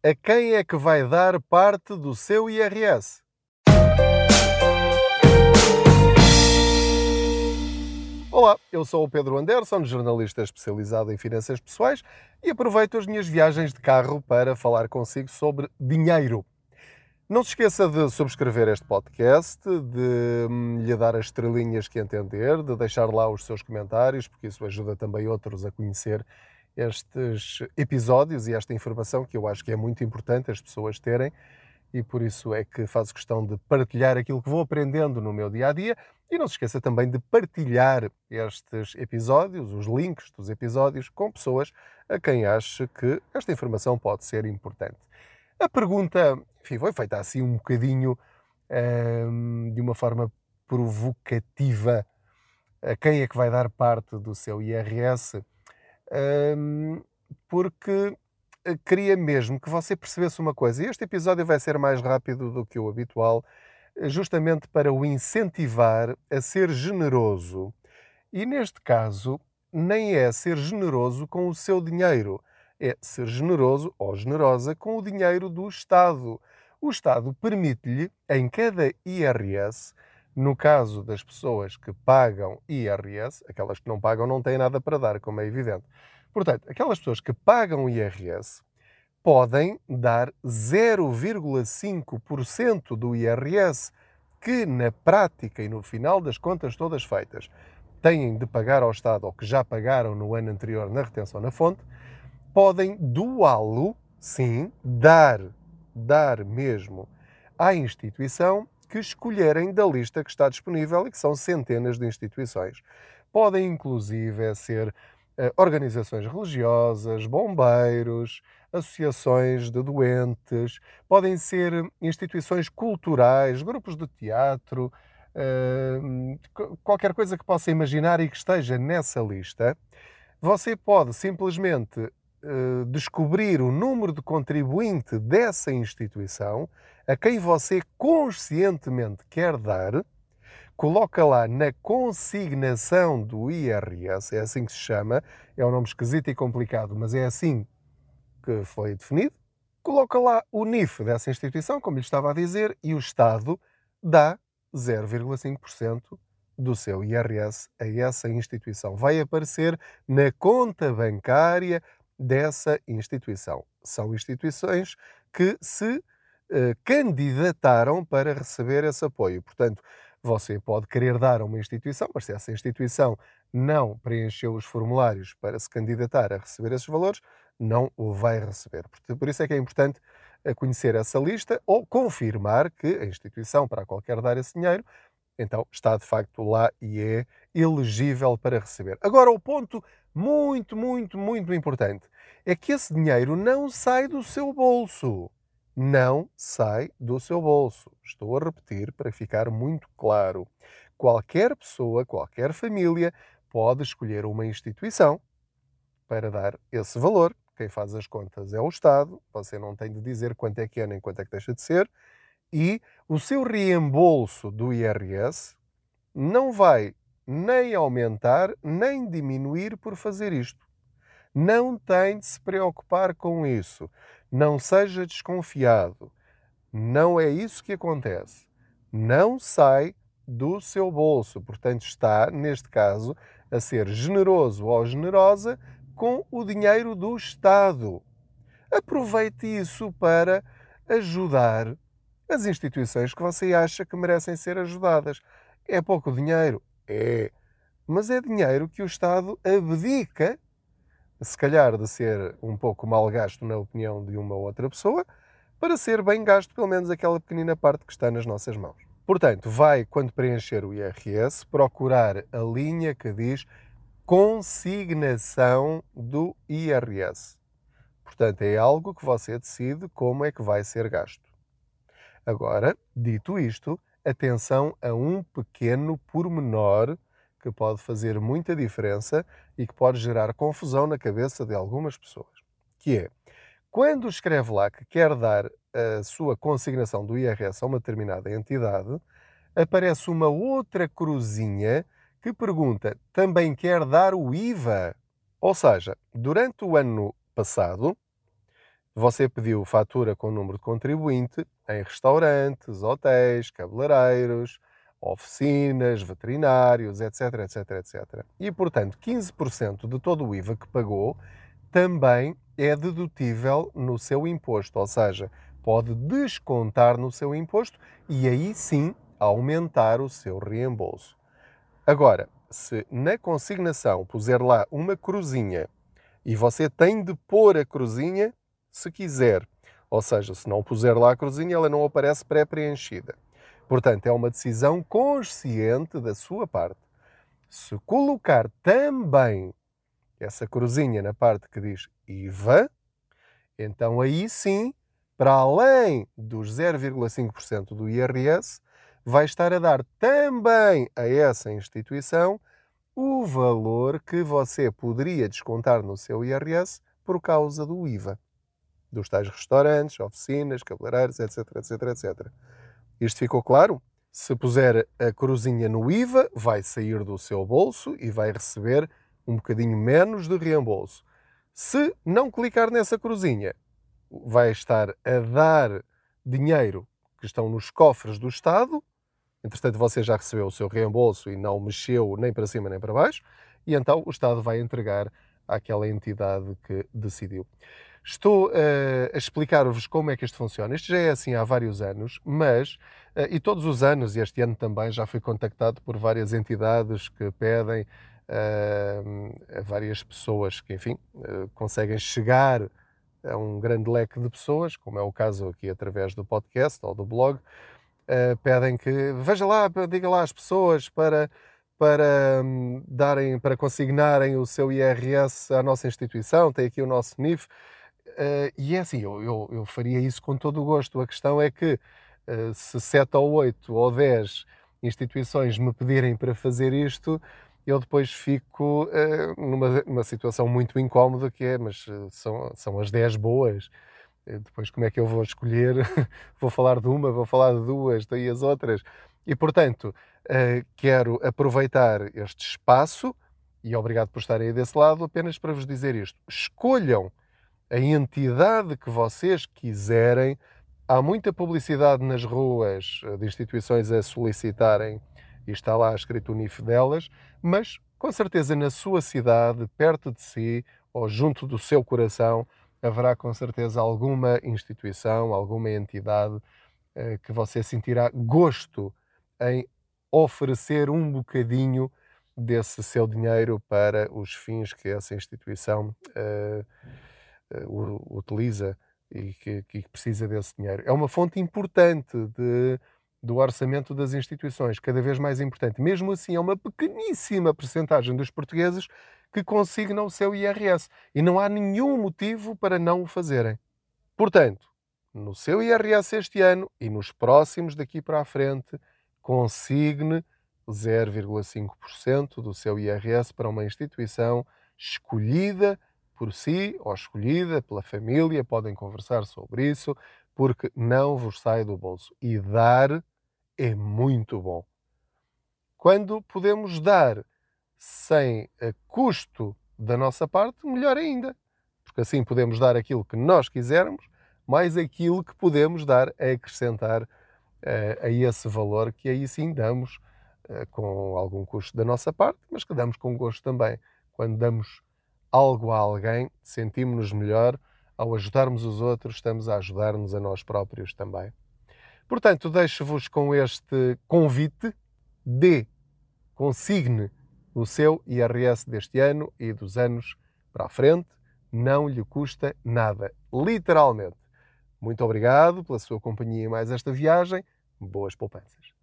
A quem é que vai dar parte do seu IRS? Olá, eu sou o Pedro Anderson, jornalista especializado em finanças pessoais e aproveito as minhas viagens de carro para falar consigo sobre dinheiro. Não se esqueça de subscrever este podcast, de hum, lhe dar as estrelinhas que entender, de deixar lá os seus comentários, porque isso ajuda também outros a conhecer estes episódios e esta informação que eu acho que é muito importante as pessoas terem e por isso é que faço questão de partilhar aquilo que vou aprendendo no meu dia a dia e não se esqueça também de partilhar estes episódios, os links dos episódios, com pessoas a quem acha que esta informação pode ser importante. A pergunta, enfim, foi feita assim um bocadinho hum, de uma forma provocativa. A quem é que vai dar parte do seu IRS? Porque eh, queria mesmo que você percebesse uma coisa. Este episódio vai ser mais rápido do que o habitual, eh, justamente para o incentivar a ser generoso. E neste caso, nem é ser generoso com o seu dinheiro, é ser generoso ou generosa com o dinheiro do Estado. O Estado permite-lhe, em cada IRS, no caso das pessoas que pagam IRS, aquelas que não pagam não têm nada para dar, como é evidente. Portanto, aquelas pessoas que pagam IRS podem dar 0,5% do IRS que, na prática e no final das contas todas feitas, têm de pagar ao Estado ou que já pagaram no ano anterior na retenção na fonte, podem doá-lo, sim, dar, dar mesmo à instituição que escolherem da lista que está disponível e que são centenas de instituições. Podem, inclusive, ser uh, organizações religiosas, bombeiros, associações de doentes, podem ser instituições culturais, grupos de teatro, uh, qualquer coisa que possa imaginar e que esteja nessa lista. Você pode simplesmente uh, descobrir o número de contribuinte dessa instituição a quem você conscientemente quer dar, coloca lá na consignação do IRS, é assim que se chama, é um nome esquisito e complicado, mas é assim que foi definido. Coloca lá o NIF dessa instituição, como lhe estava a dizer, e o Estado dá 0,5% do seu IRS a essa instituição. Vai aparecer na conta bancária dessa instituição. São instituições que se candidataram para receber esse apoio. Portanto, você pode querer dar a uma instituição, mas se essa instituição não preencheu os formulários para se candidatar a receber esses valores, não o vai receber. Por isso é que é importante eh, conhecer essa lista ou confirmar que a instituição para a qual quer dar esse dinheiro, então está de facto lá e é elegível para receber. Agora, o ponto muito, muito, muito importante é que esse dinheiro não sai do seu bolso não sai do seu bolso. Estou a repetir para ficar muito claro. Qualquer pessoa, qualquer família pode escolher uma instituição para dar esse valor. Quem faz as contas é o Estado, você não tem de dizer quanto é que é nem quanto é que deixa de ser, e o seu reembolso do IRS não vai nem aumentar nem diminuir por fazer isto. Não tem de se preocupar com isso. Não seja desconfiado. Não é isso que acontece. Não sai do seu bolso. Portanto, está, neste caso, a ser generoso ou generosa com o dinheiro do Estado. Aproveite isso para ajudar as instituições que você acha que merecem ser ajudadas. É pouco dinheiro? É. Mas é dinheiro que o Estado abdica se calhar de ser um pouco mal gasto na opinião de uma outra pessoa, para ser bem gasto pelo menos aquela pequenina parte que está nas nossas mãos. Portanto, vai, quando preencher o IRS, procurar a linha que diz consignação do IRS. Portanto, é algo que você decide como é que vai ser gasto. Agora, dito isto, atenção a um pequeno pormenor que pode fazer muita diferença e que pode gerar confusão na cabeça de algumas pessoas. Que é, quando escreve lá que quer dar a sua consignação do IRS a uma determinada entidade, aparece uma outra cruzinha que pergunta: também quer dar o IVA? Ou seja, durante o ano passado, você pediu fatura com número de contribuinte em restaurantes, hotéis, cabeleireiros, oficinas, veterinários, etc, etc, etc. E, portanto, 15% de todo o IVA que pagou também é dedutível no seu imposto, ou seja, pode descontar no seu imposto e aí sim aumentar o seu reembolso. Agora, se na consignação puser lá uma cruzinha e você tem de pôr a cruzinha se quiser, ou seja, se não puser lá a cruzinha, ela não aparece pré-preenchida. Portanto, é uma decisão consciente da sua parte. Se colocar também essa cruzinha na parte que diz IVA, então aí sim, para além dos 0,5% do IRS, vai estar a dar também a essa instituição o valor que você poderia descontar no seu IRS por causa do IVA. Dos tais restaurantes, oficinas, cabeleireiros, etc, etc, etc. Isto ficou claro? Se puser a cruzinha no IVA, vai sair do seu bolso e vai receber um bocadinho menos de reembolso. Se não clicar nessa cruzinha, vai estar a dar dinheiro que estão nos cofres do Estado. Entretanto, você já recebeu o seu reembolso e não mexeu nem para cima nem para baixo, e então o Estado vai entregar àquela entidade que decidiu. Estou uh, a explicar-vos como é que isto funciona. Isto já é assim há vários anos, mas, uh, e todos os anos, e este ano também, já fui contactado por várias entidades que pedem a várias pessoas que, enfim, conseguem chegar a um grande leque de pessoas, como é o caso aqui através do podcast ou do blog, pedem que veja lá, diga lá às pessoas para para hum, darem, para consignarem o seu IRS à nossa instituição, tem aqui o nosso NIF. Uh, e é assim, eu, eu, eu, faria isso com todo o gosto. A questão é que uh, se sete ou oito ou dez instituições me pedirem para fazer isto, eu depois fico uh, numa, numa situação muito incómoda que é, mas são, são as 10 boas. Depois como é que eu vou escolher? vou falar de uma, vou falar de duas, daí as outras. E portanto, quero aproveitar este espaço, e obrigado por estarem aí desse lado, apenas para vos dizer isto. Escolham a entidade que vocês quiserem. Há muita publicidade nas ruas de instituições a solicitarem e está lá escrito o NIF delas, mas com certeza na sua cidade, perto de si ou junto do seu coração, haverá com certeza alguma instituição, alguma entidade eh, que você sentirá gosto em oferecer um bocadinho desse seu dinheiro para os fins que essa instituição uh, uh, utiliza e que, que, precisa desse dinheiro. É uma fonte importante de do orçamento das instituições, cada vez mais importante. Mesmo assim, é uma pequeníssima percentagem dos portugueses que consignam o seu IRS e não há nenhum motivo para não o fazerem. Portanto, no seu IRS este ano e nos próximos daqui para a frente, consigne 0,5% do seu IRS para uma instituição escolhida por si ou escolhida pela família, podem conversar sobre isso, porque não vos sai do bolso. E dar é muito bom. Quando podemos dar sem custo da nossa parte, melhor ainda. Porque assim podemos dar aquilo que nós quisermos, mais aquilo que podemos dar a acrescentar uh, a esse valor que aí sim damos uh, com algum custo da nossa parte, mas que damos com gosto também. Quando damos algo a alguém, sentimos-nos melhor ao ajudarmos os outros, estamos a ajudar-nos a nós próprios também. Portanto, deixo-vos com este convite de consigne o seu IRS deste ano e dos anos para a frente. Não lhe custa nada, literalmente. Muito obrigado pela sua companhia mais esta viagem. Boas poupanças.